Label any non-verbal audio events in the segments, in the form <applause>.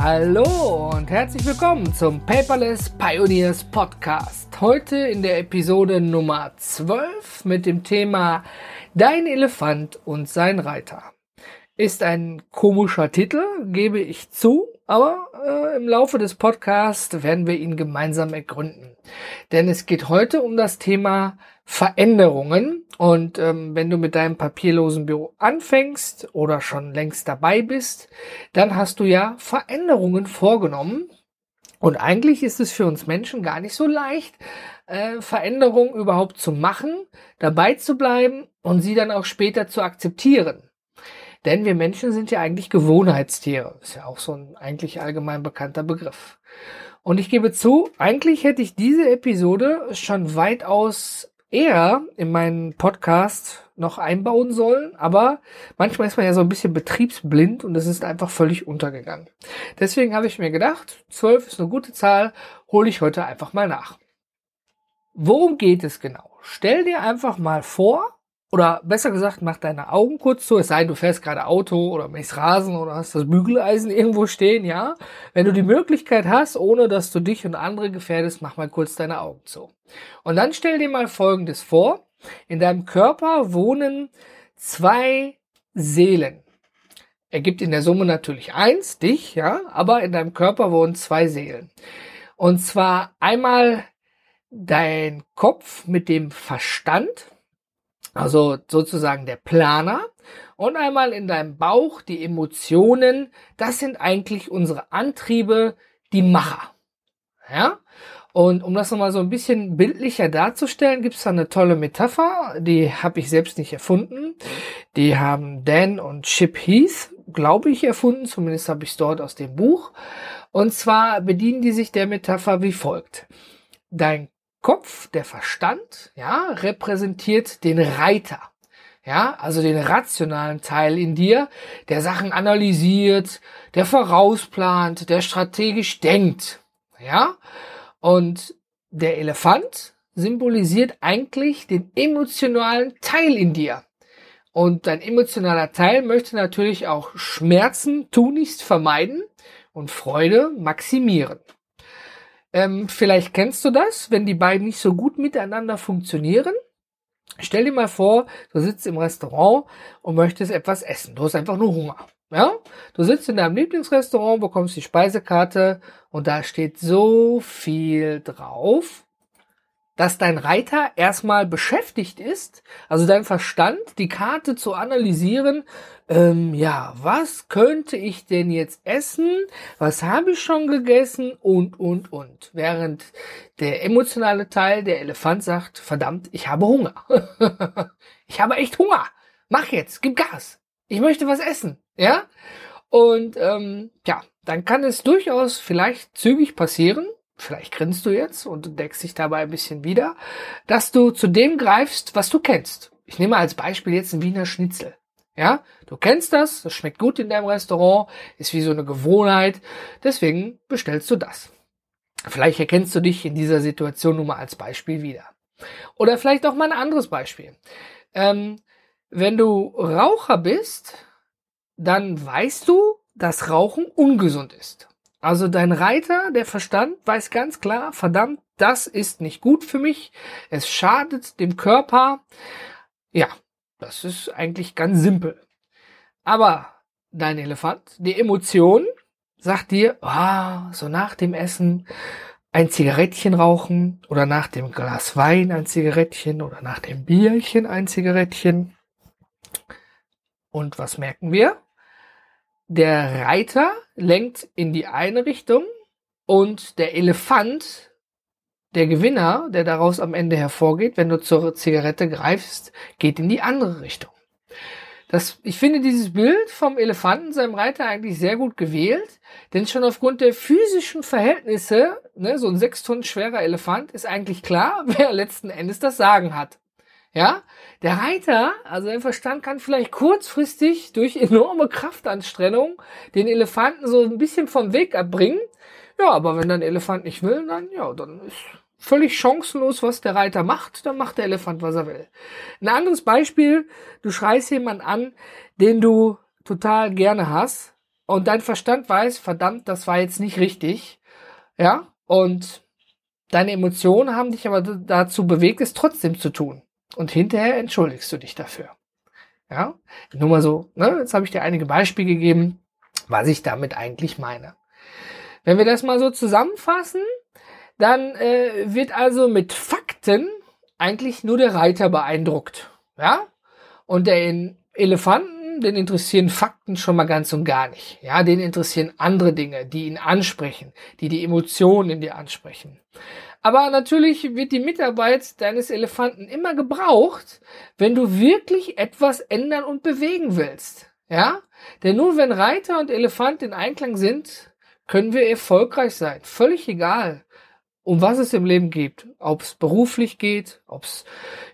Hallo und herzlich willkommen zum Paperless Pioneers Podcast. Heute in der Episode Nummer 12 mit dem Thema Dein Elefant und sein Reiter. Ist ein komischer Titel, gebe ich zu, aber äh, im Laufe des Podcasts werden wir ihn gemeinsam ergründen. Denn es geht heute um das Thema Veränderungen. Und ähm, wenn du mit deinem papierlosen Büro anfängst oder schon längst dabei bist, dann hast du ja Veränderungen vorgenommen. Und eigentlich ist es für uns Menschen gar nicht so leicht, äh, Veränderungen überhaupt zu machen, dabei zu bleiben und sie dann auch später zu akzeptieren. Denn wir Menschen sind ja eigentlich Gewohnheitstiere. Ist ja auch so ein eigentlich allgemein bekannter Begriff. Und ich gebe zu, eigentlich hätte ich diese Episode schon weitaus eher in meinen Podcast noch einbauen sollen, aber manchmal ist man ja so ein bisschen betriebsblind und es ist einfach völlig untergegangen. Deswegen habe ich mir gedacht, 12 ist eine gute Zahl, hole ich heute einfach mal nach. Worum geht es genau? Stell dir einfach mal vor, oder besser gesagt, mach deine Augen kurz zu, es sei denn, du fährst gerade Auto oder mähst Rasen oder hast das Bügeleisen <laughs> irgendwo stehen, ja. Wenn du die Möglichkeit hast, ohne dass du dich und andere gefährdest, mach mal kurz deine Augen zu. Und dann stell dir mal Folgendes vor. In deinem Körper wohnen zwei Seelen. Ergibt in der Summe natürlich eins, dich, ja, aber in deinem Körper wohnen zwei Seelen. Und zwar einmal dein Kopf mit dem Verstand, also sozusagen der Planer. Und einmal in deinem Bauch die Emotionen. Das sind eigentlich unsere Antriebe, die Macher. Ja? Und um das nochmal so ein bisschen bildlicher darzustellen, gibt es da eine tolle Metapher, die habe ich selbst nicht erfunden. Die haben Dan und Chip Heath, glaube ich, erfunden, zumindest habe ich es dort aus dem Buch. Und zwar bedienen die sich der Metapher wie folgt. Dein Kopf, der Verstand, ja, repräsentiert den Reiter. Ja, also den rationalen Teil in dir, der Sachen analysiert, der vorausplant, der strategisch denkt. Ja, und der Elefant symbolisiert eigentlich den emotionalen Teil in dir. Und dein emotionaler Teil möchte natürlich auch Schmerzen tunlichst vermeiden und Freude maximieren. Ähm, vielleicht kennst du das, wenn die beiden nicht so gut miteinander funktionieren. Stell dir mal vor, du sitzt im Restaurant und möchtest etwas essen. Du hast einfach nur Hunger. Ja? Du sitzt in deinem Lieblingsrestaurant, bekommst die Speisekarte und da steht so viel drauf dass dein Reiter erstmal beschäftigt ist, also dein Verstand, die Karte zu analysieren, ähm, ja, was könnte ich denn jetzt essen? Was habe ich schon gegessen? Und, und, und. Während der emotionale Teil, der Elefant sagt, verdammt, ich habe Hunger. <laughs> ich habe echt Hunger. Mach jetzt, gib Gas. Ich möchte was essen. Ja? Und ähm, ja, dann kann es durchaus vielleicht zügig passieren, vielleicht grinst du jetzt und entdeckst dich dabei ein bisschen wieder, dass du zu dem greifst, was du kennst. Ich nehme als Beispiel jetzt ein Wiener Schnitzel. Ja, du kennst das, das schmeckt gut in deinem Restaurant, ist wie so eine Gewohnheit, deswegen bestellst du das. Vielleicht erkennst du dich in dieser Situation nun mal als Beispiel wieder. Oder vielleicht auch mal ein anderes Beispiel. Ähm, wenn du Raucher bist, dann weißt du, dass Rauchen ungesund ist. Also dein Reiter, der Verstand, weiß ganz klar, verdammt, das ist nicht gut für mich. Es schadet dem Körper. Ja, das ist eigentlich ganz simpel. Aber dein Elefant, die Emotion, sagt dir, ah, so nach dem Essen ein Zigarettchen rauchen oder nach dem Glas Wein ein Zigarettchen oder nach dem Bierchen ein Zigarettchen. Und was merken wir? Der Reiter lenkt in die eine Richtung und der Elefant, der Gewinner, der daraus am Ende hervorgeht, wenn du zur Zigarette greifst, geht in die andere Richtung. Das, ich finde dieses Bild vom Elefanten, seinem Reiter, eigentlich sehr gut gewählt, denn schon aufgrund der physischen Verhältnisse, ne, so ein sechs Tonnen schwerer Elefant, ist eigentlich klar, <laughs> wer letzten Endes das Sagen hat. Ja, der Reiter, also der Verstand kann vielleicht kurzfristig durch enorme Kraftanstrengung den Elefanten so ein bisschen vom Weg abbringen. Ja, aber wenn dann Elefant nicht will, dann ja, dann ist völlig chancenlos, was der Reiter macht, dann macht der Elefant, was er will. Ein anderes Beispiel, du schreist jemanden an, den du total gerne hast und dein Verstand weiß, verdammt, das war jetzt nicht richtig. Ja, und deine Emotionen haben dich aber dazu bewegt, es trotzdem zu tun. Und hinterher entschuldigst du dich dafür. Ja, nur mal so, ne? Jetzt habe ich dir einige Beispiele gegeben, was ich damit eigentlich meine. Wenn wir das mal so zusammenfassen, dann äh, wird also mit Fakten eigentlich nur der Reiter beeindruckt. Ja? Und der Elefanten, den interessieren Fakten schon mal ganz und gar nicht. Ja, den interessieren andere Dinge, die ihn ansprechen, die die Emotionen in dir ansprechen. Aber natürlich wird die Mitarbeit deines Elefanten immer gebraucht, wenn du wirklich etwas ändern und bewegen willst. Ja? Denn nur wenn Reiter und Elefant in Einklang sind, können wir erfolgreich sein. Völlig egal, um was es im Leben geht. Ob es beruflich geht, ob es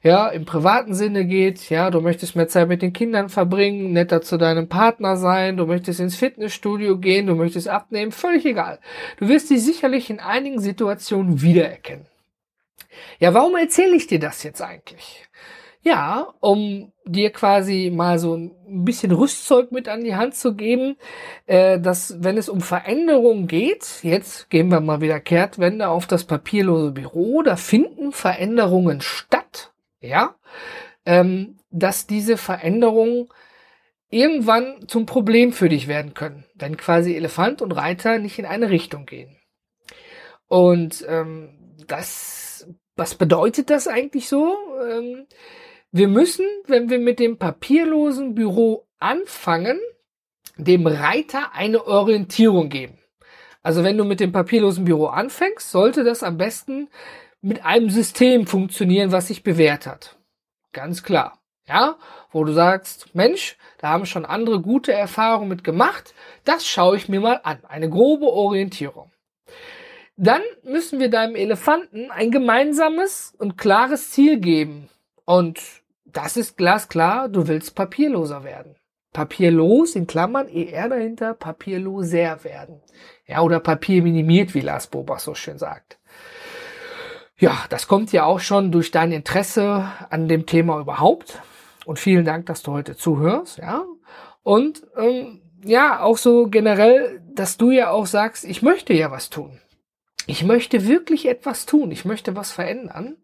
ja im privaten Sinne geht. Ja, du möchtest mehr Zeit mit den Kindern verbringen, netter zu deinem Partner sein, du möchtest ins Fitnessstudio gehen, du möchtest abnehmen, völlig egal. Du wirst dich sicherlich in einigen Situationen wiedererkennen. Ja, warum erzähle ich dir das jetzt eigentlich? Ja, um dir quasi mal so ein bisschen Rüstzeug mit an die Hand zu geben, äh, dass wenn es um Veränderungen geht, jetzt gehen wir mal wieder Kehrtwende auf das papierlose Büro, da finden Veränderungen statt, ja, ähm, dass diese Veränderungen irgendwann zum Problem für dich werden können, wenn quasi Elefant und Reiter nicht in eine Richtung gehen. Und ähm, das, was bedeutet das eigentlich so? Ähm, wir müssen, wenn wir mit dem papierlosen Büro anfangen, dem Reiter eine Orientierung geben. Also wenn du mit dem papierlosen Büro anfängst, sollte das am besten mit einem System funktionieren, was sich bewährt hat. Ganz klar. Ja, wo du sagst, Mensch, da haben schon andere gute Erfahrungen mit gemacht, das schaue ich mir mal an. Eine grobe Orientierung. Dann müssen wir deinem Elefanten ein gemeinsames und klares Ziel geben. Und das ist glasklar, du willst papierloser werden. Papierlos in Klammern, ER dahinter, papierloser werden. Ja, oder Papier minimiert, wie Lars Bobach so schön sagt. Ja, das kommt ja auch schon durch dein Interesse an dem Thema überhaupt. Und vielen Dank, dass du heute zuhörst, ja. Und ähm, ja, auch so generell, dass du ja auch sagst, ich möchte ja was tun. Ich möchte wirklich etwas tun. Ich möchte was verändern.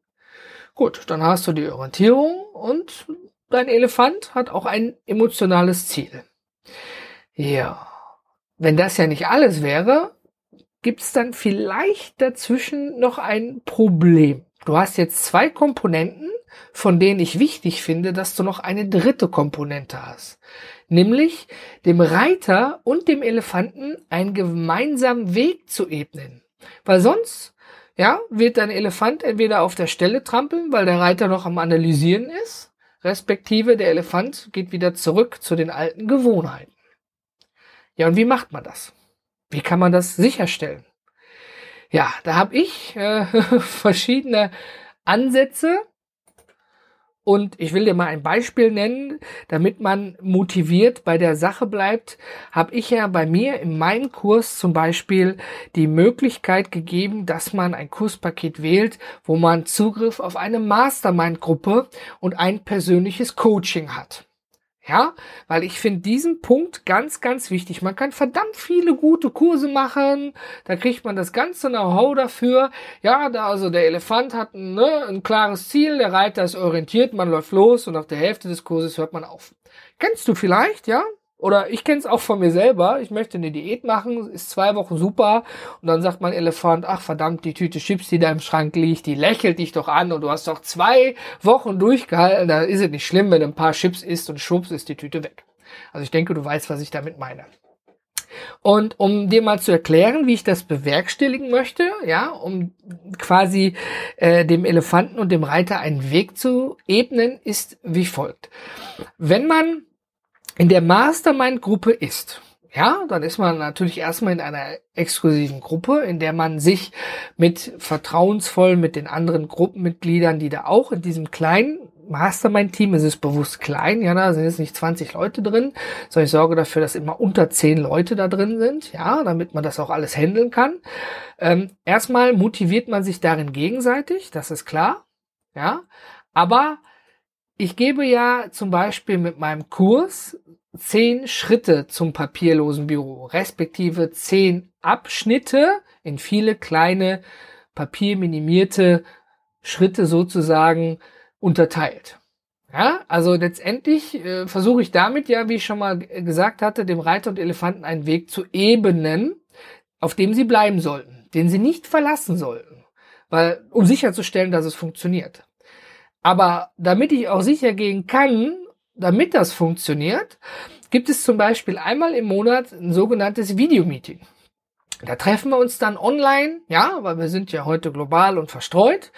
Gut, dann hast du die Orientierung und dein Elefant hat auch ein emotionales Ziel. Ja, wenn das ja nicht alles wäre, gibt's dann vielleicht dazwischen noch ein Problem. Du hast jetzt zwei Komponenten, von denen ich wichtig finde, dass du noch eine dritte Komponente hast. Nämlich dem Reiter und dem Elefanten einen gemeinsamen Weg zu ebnen. Weil sonst ja, wird dein Elefant entweder auf der Stelle trampeln, weil der Reiter noch am Analysieren ist, respektive der Elefant geht wieder zurück zu den alten Gewohnheiten. Ja, und wie macht man das? Wie kann man das sicherstellen? Ja, da habe ich äh, <laughs> verschiedene Ansätze, und ich will dir mal ein Beispiel nennen, damit man motiviert bei der Sache bleibt, habe ich ja bei mir in meinem Kurs zum Beispiel die Möglichkeit gegeben, dass man ein Kurspaket wählt, wo man Zugriff auf eine Mastermind-Gruppe und ein persönliches Coaching hat. Ja, weil ich finde diesen Punkt ganz, ganz wichtig. Man kann verdammt viele gute Kurse machen. Da kriegt man das ganze Know-how dafür. Ja, da also der Elefant hat ne, ein klares Ziel, der Reiter ist orientiert, man läuft los und auf der Hälfte des Kurses hört man auf. Kennst du vielleicht, ja? Oder ich kenne es auch von mir selber. Ich möchte eine Diät machen, ist zwei Wochen super. Und dann sagt mein Elefant, ach verdammt, die Tüte Chips, die da im Schrank liegt, die lächelt dich doch an und du hast doch zwei Wochen durchgehalten. Da ist es nicht schlimm, wenn du ein paar Chips isst und schubst, ist die Tüte weg. Also ich denke, du weißt, was ich damit meine. Und um dir mal zu erklären, wie ich das bewerkstelligen möchte, ja, um quasi äh, dem Elefanten und dem Reiter einen Weg zu ebnen, ist wie folgt. Wenn man in der Mastermind-Gruppe ist, ja, dann ist man natürlich erstmal in einer exklusiven Gruppe, in der man sich mit vertrauensvoll mit den anderen Gruppenmitgliedern, die da auch in diesem kleinen Mastermind-Team, es ist bewusst klein, ja, da sind jetzt nicht 20 Leute drin, sondern ich sorge dafür, dass immer unter 10 Leute da drin sind, ja, damit man das auch alles handeln kann. Ähm, erstmal motiviert man sich darin gegenseitig, das ist klar, ja, aber ich gebe ja zum Beispiel mit meinem Kurs zehn Schritte zum papierlosen Büro, respektive zehn Abschnitte in viele kleine papierminimierte Schritte sozusagen unterteilt. Ja, also letztendlich äh, versuche ich damit ja, wie ich schon mal gesagt hatte, dem Reiter und Elefanten einen Weg zu ebnen, auf dem sie bleiben sollten, den sie nicht verlassen sollten, weil um sicherzustellen, dass es funktioniert. Aber damit ich auch sicher gehen kann, damit das funktioniert, gibt es zum Beispiel einmal im Monat ein sogenanntes Videomeeting. Da treffen wir uns dann online, ja, weil wir sind ja heute global und verstreut.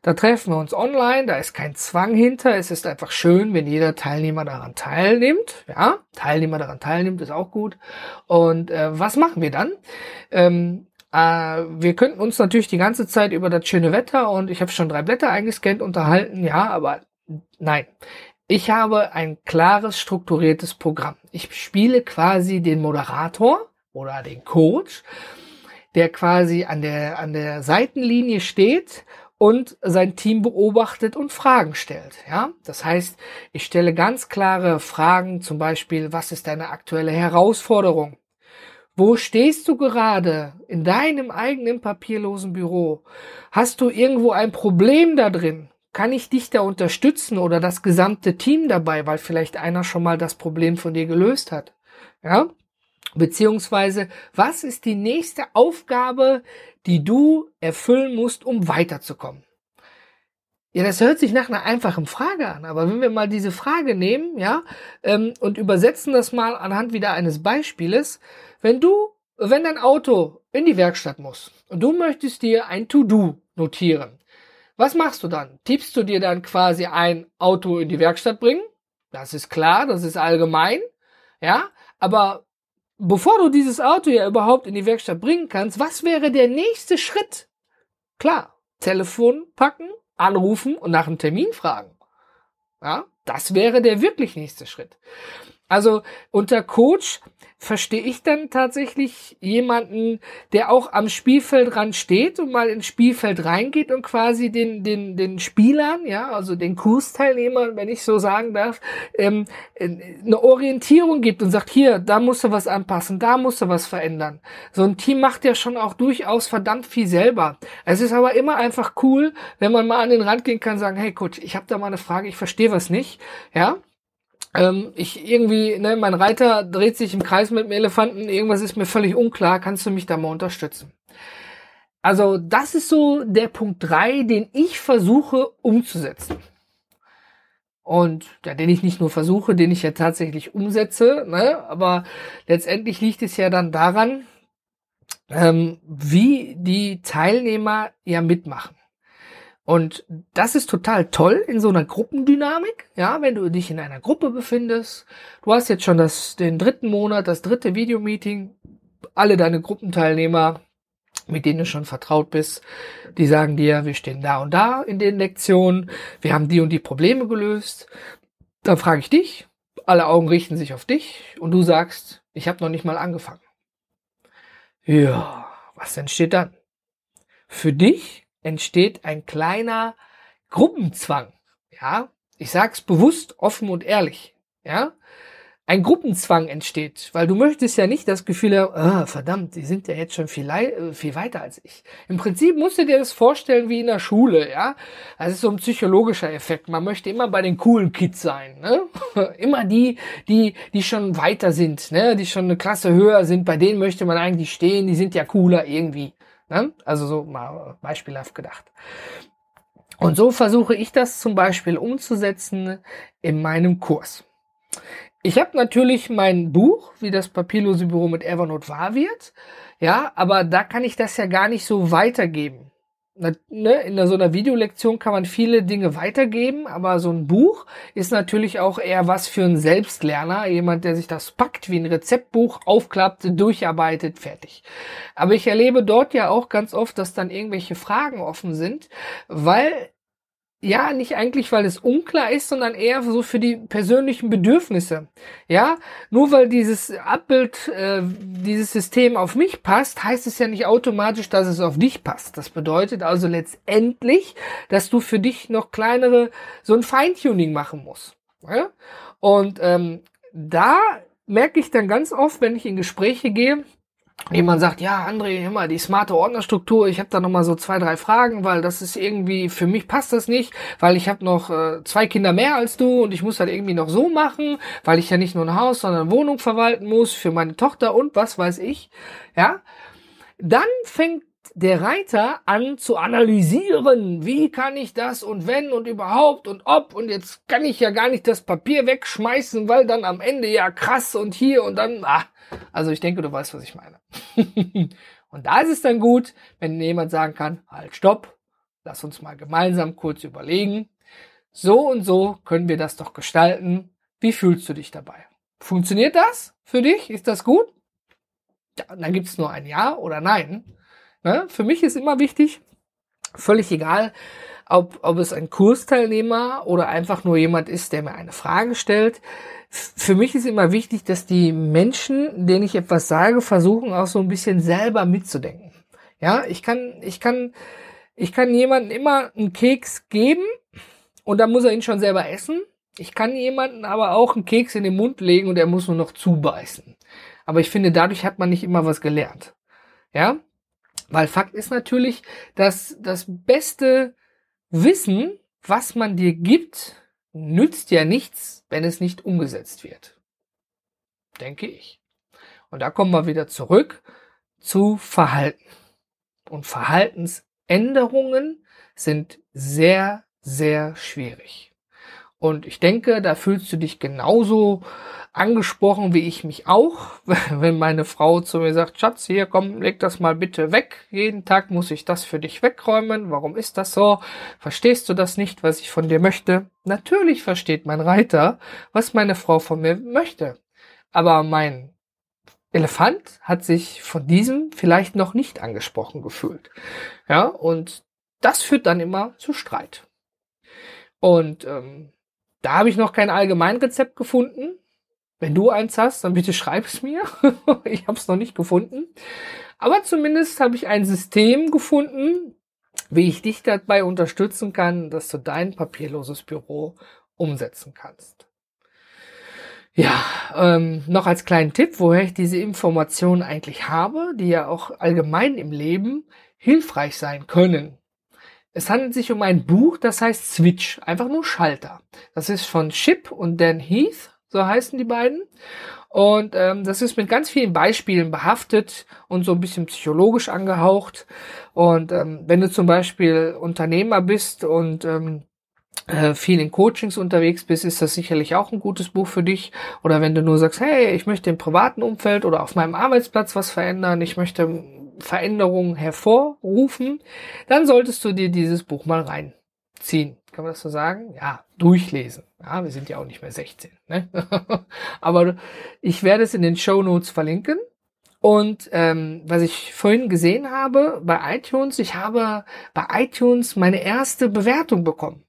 Da treffen wir uns online, da ist kein Zwang hinter. Es ist einfach schön, wenn jeder Teilnehmer daran teilnimmt. Ja, Teilnehmer daran teilnimmt, ist auch gut. Und äh, was machen wir dann? Ähm, äh, wir könnten uns natürlich die ganze Zeit über das schöne Wetter und ich habe schon drei Blätter eingescannt unterhalten, ja, aber nein. Ich habe ein klares, strukturiertes Programm. Ich spiele quasi den Moderator oder den Coach, der quasi an der, an der Seitenlinie steht und sein Team beobachtet und Fragen stellt. Ja, das heißt, ich stelle ganz klare Fragen, zum Beispiel, was ist deine aktuelle Herausforderung? Wo stehst du gerade in deinem eigenen papierlosen Büro? Hast du irgendwo ein Problem da drin? Kann ich dich da unterstützen oder das gesamte Team dabei, weil vielleicht einer schon mal das Problem von dir gelöst hat? Ja? Beziehungsweise, was ist die nächste Aufgabe, die du erfüllen musst, um weiterzukommen? Ja, das hört sich nach einer einfachen Frage an, aber wenn wir mal diese Frage nehmen, ja, ähm, und übersetzen das mal anhand wieder eines Beispieles, wenn du, wenn dein Auto in die Werkstatt muss und du möchtest dir ein To-Do notieren, was machst du dann? Tippst du dir dann quasi ein Auto in die Werkstatt bringen? Das ist klar, das ist allgemein, ja, aber bevor du dieses Auto ja überhaupt in die Werkstatt bringen kannst, was wäre der nächste Schritt? Klar, Telefon packen, anrufen und nach einem Termin fragen. Ja, das wäre der wirklich nächste Schritt. Also unter Coach verstehe ich dann tatsächlich jemanden, der auch am Spielfeldrand steht und mal ins Spielfeld reingeht und quasi den, den, den Spielern, ja, also den Kursteilnehmern, wenn ich so sagen darf, ähm, eine Orientierung gibt und sagt, hier, da musst du was anpassen, da musst du was verändern. So ein Team macht ja schon auch durchaus verdammt viel selber. Es ist aber immer einfach cool, wenn man mal an den Rand gehen kann, sagen, hey Coach, ich habe da mal eine Frage, ich verstehe was nicht, ja, ähm, ich irgendwie, ne, mein Reiter dreht sich im Kreis mit dem Elefanten, irgendwas ist mir völlig unklar, kannst du mich da mal unterstützen? Also das ist so der Punkt drei, den ich versuche umzusetzen. Und ja, den ich nicht nur versuche, den ich ja tatsächlich umsetze, ne? aber letztendlich liegt es ja dann daran, ähm, wie die Teilnehmer ja mitmachen. Und das ist total toll in so einer Gruppendynamik, ja, wenn du dich in einer Gruppe befindest. Du hast jetzt schon das, den dritten Monat, das dritte Videomeeting. Alle deine Gruppenteilnehmer, mit denen du schon vertraut bist, die sagen dir, wir stehen da und da in den Lektionen, wir haben die und die Probleme gelöst. Dann frage ich dich, alle Augen richten sich auf dich und du sagst, ich habe noch nicht mal angefangen. Ja, was entsteht dann? Für dich entsteht ein kleiner Gruppenzwang. Ja, ich sag's bewusst, offen und ehrlich. Ja, ein Gruppenzwang entsteht, weil du möchtest ja nicht das Gefühl haben, oh, verdammt, die sind ja jetzt schon viel, äh, viel weiter als ich. Im Prinzip musst du dir das vorstellen wie in der Schule, ja. Das ist so ein psychologischer Effekt. Man möchte immer bei den coolen Kids sein, ne? <laughs> Immer die, die, die schon weiter sind, ne? Die schon eine Klasse höher sind, bei denen möchte man eigentlich stehen, die sind ja cooler irgendwie. Ne? Also so mal beispielhaft gedacht. Und so versuche ich das zum Beispiel umzusetzen in meinem Kurs. Ich habe natürlich mein Buch, wie das papierlose Büro mit Evernote wahr wird. Ja, aber da kann ich das ja gar nicht so weitergeben ne, in so einer Videolektion kann man viele Dinge weitergeben, aber so ein Buch ist natürlich auch eher was für einen Selbstlerner, jemand, der sich das packt, wie ein Rezeptbuch, aufklappt, durcharbeitet, fertig. Aber ich erlebe dort ja auch ganz oft, dass dann irgendwelche Fragen offen sind, weil ja, nicht eigentlich, weil es unklar ist, sondern eher so für die persönlichen Bedürfnisse. Ja, nur weil dieses Abbild, äh, dieses System auf mich passt, heißt es ja nicht automatisch, dass es auf dich passt. Das bedeutet also letztendlich, dass du für dich noch kleinere, so ein Feintuning machen musst. Ja? Und ähm, da merke ich dann ganz oft, wenn ich in Gespräche gehe, jemand sagt, ja, André, immer die smarte Ordnerstruktur, ich habe da noch mal so zwei, drei Fragen, weil das ist irgendwie, für mich passt das nicht, weil ich habe noch äh, zwei Kinder mehr als du und ich muss halt irgendwie noch so machen, weil ich ja nicht nur ein Haus, sondern eine Wohnung verwalten muss für meine Tochter und was weiß ich, ja, dann fängt der Reiter an zu analysieren, wie kann ich das und wenn und überhaupt und ob und jetzt kann ich ja gar nicht das Papier wegschmeißen, weil dann am Ende ja krass und hier und dann, ah, also ich denke, du weißt, was ich meine. <laughs> und da ist es dann gut, wenn jemand sagen kann, halt, stopp, lass uns mal gemeinsam kurz überlegen. So und so können wir das doch gestalten. Wie fühlst du dich dabei? Funktioniert das für dich? Ist das gut? Ja, dann gibt es nur ein Ja oder Nein. Ne? Für mich ist immer wichtig, völlig egal, ob, ob es ein Kursteilnehmer oder einfach nur jemand ist, der mir eine Frage stellt. Für mich ist immer wichtig, dass die Menschen, denen ich etwas sage, versuchen auch so ein bisschen selber mitzudenken. Ja, ich kann, ich kann, ich kann jemandem immer einen Keks geben und dann muss er ihn schon selber essen. Ich kann jemanden aber auch einen Keks in den Mund legen und er muss nur noch zubeißen. Aber ich finde, dadurch hat man nicht immer was gelernt. Ja, weil Fakt ist natürlich, dass das beste Wissen, was man dir gibt, nützt ja nichts, wenn es nicht umgesetzt wird. Denke ich. Und da kommen wir wieder zurück zu Verhalten. Und Verhaltensänderungen sind sehr, sehr schwierig. Und ich denke, da fühlst du dich genauso angesprochen wie ich mich auch, <laughs> wenn meine Frau zu mir sagt, Schatz, hier komm, leg das mal bitte weg. Jeden Tag muss ich das für dich wegräumen. Warum ist das so? Verstehst du das nicht, was ich von dir möchte? Natürlich versteht mein Reiter, was meine Frau von mir möchte. Aber mein Elefant hat sich von diesem vielleicht noch nicht angesprochen gefühlt. Ja, und das führt dann immer zu Streit. Und ähm, da habe ich noch kein Allgemeinrezept gefunden. Wenn du eins hast, dann bitte schreib es mir. <laughs> ich habe es noch nicht gefunden. Aber zumindest habe ich ein System gefunden, wie ich dich dabei unterstützen kann, dass du dein papierloses Büro umsetzen kannst. Ja, ähm, noch als kleinen Tipp, woher ich diese Informationen eigentlich habe, die ja auch allgemein im Leben hilfreich sein können. Es handelt sich um ein Buch, das heißt Switch, einfach nur Schalter. Das ist von Chip und Dan Heath, so heißen die beiden. Und ähm, das ist mit ganz vielen Beispielen behaftet und so ein bisschen psychologisch angehaucht. Und ähm, wenn du zum Beispiel Unternehmer bist und ähm, äh, viel in Coachings unterwegs bist, ist das sicherlich auch ein gutes Buch für dich. Oder wenn du nur sagst, hey, ich möchte im privaten Umfeld oder auf meinem Arbeitsplatz was verändern, ich möchte Veränderungen hervorrufen, dann solltest du dir dieses Buch mal reinziehen. Kann man das so sagen? Ja, durchlesen. Ja, wir sind ja auch nicht mehr 16. Ne? <laughs> Aber ich werde es in den Show Notes verlinken. Und ähm, was ich vorhin gesehen habe bei iTunes, ich habe bei iTunes meine erste Bewertung bekommen.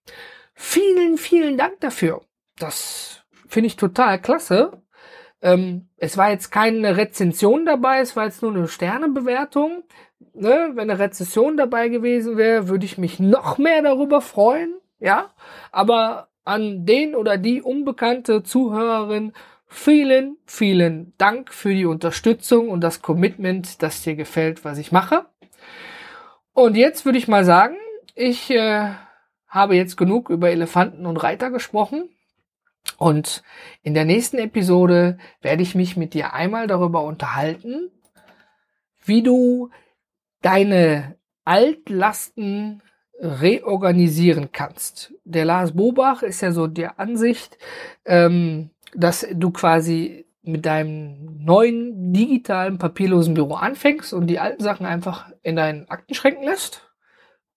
Vielen, vielen Dank dafür. Das finde ich total klasse. Ähm, es war jetzt keine Rezension dabei, es war jetzt nur eine Sternebewertung. Ne? Wenn eine Rezession dabei gewesen wäre, würde ich mich noch mehr darüber freuen. Ja, aber an den oder die unbekannte Zuhörerin vielen, vielen Dank für die Unterstützung und das Commitment, dass dir gefällt, was ich mache. Und jetzt würde ich mal sagen, ich äh, habe jetzt genug über Elefanten und Reiter gesprochen. Und in der nächsten Episode werde ich mich mit dir einmal darüber unterhalten, wie du deine Altlasten reorganisieren kannst. Der Lars Bobach ist ja so der Ansicht, ähm, dass du quasi mit deinem neuen digitalen papierlosen Büro anfängst und die alten Sachen einfach in deinen Aktenschränken lässt.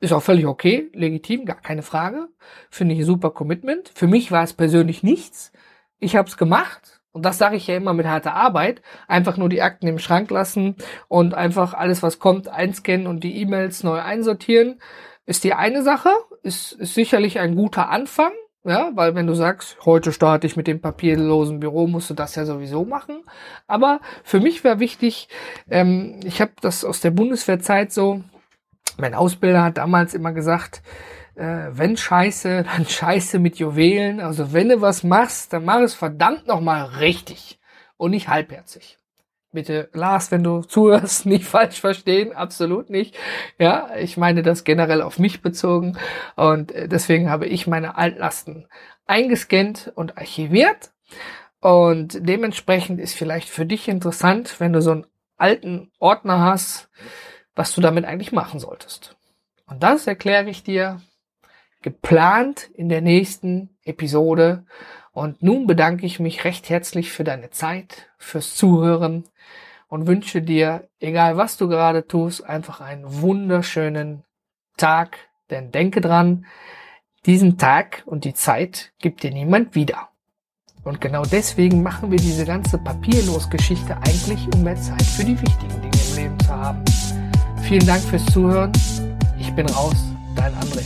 Ist auch völlig okay, legitim, gar keine Frage. Finde ich ein super Commitment. Für mich war es persönlich nichts. Ich habe es gemacht und das sage ich ja immer mit harter Arbeit. Einfach nur die Akten im Schrank lassen und einfach alles, was kommt, einscannen und die E-Mails neu einsortieren. ist die eine Sache, ist, ist sicherlich ein guter Anfang, ja, weil wenn du sagst, heute starte ich mit dem papierlosen Büro, musst du das ja sowieso machen. Aber für mich wäre wichtig, ähm, ich habe das aus der Bundeswehrzeit so, mein Ausbilder hat damals immer gesagt, äh, wenn Scheiße, <laughs> dann Scheiße mit Juwelen. Also wenn du was machst, dann mach es verdammt nochmal richtig und nicht halbherzig. Bitte, Lars, wenn du zuhörst, <laughs> nicht falsch verstehen, absolut nicht. Ja, ich meine das generell auf mich bezogen und äh, deswegen habe ich meine Altlasten eingescannt und archiviert und dementsprechend ist vielleicht für dich interessant, wenn du so einen alten Ordner hast, was du damit eigentlich machen solltest. Und das erkläre ich dir geplant in der nächsten Episode. Und nun bedanke ich mich recht herzlich für deine Zeit, fürs Zuhören und wünsche dir, egal was du gerade tust, einfach einen wunderschönen Tag. Denn denke dran, diesen Tag und die Zeit gibt dir niemand wieder. Und genau deswegen machen wir diese ganze Papierlos-Geschichte eigentlich, um mehr Zeit für die wichtigen Dinge im Leben zu haben. Vielen Dank fürs Zuhören. Ich bin raus, dein André.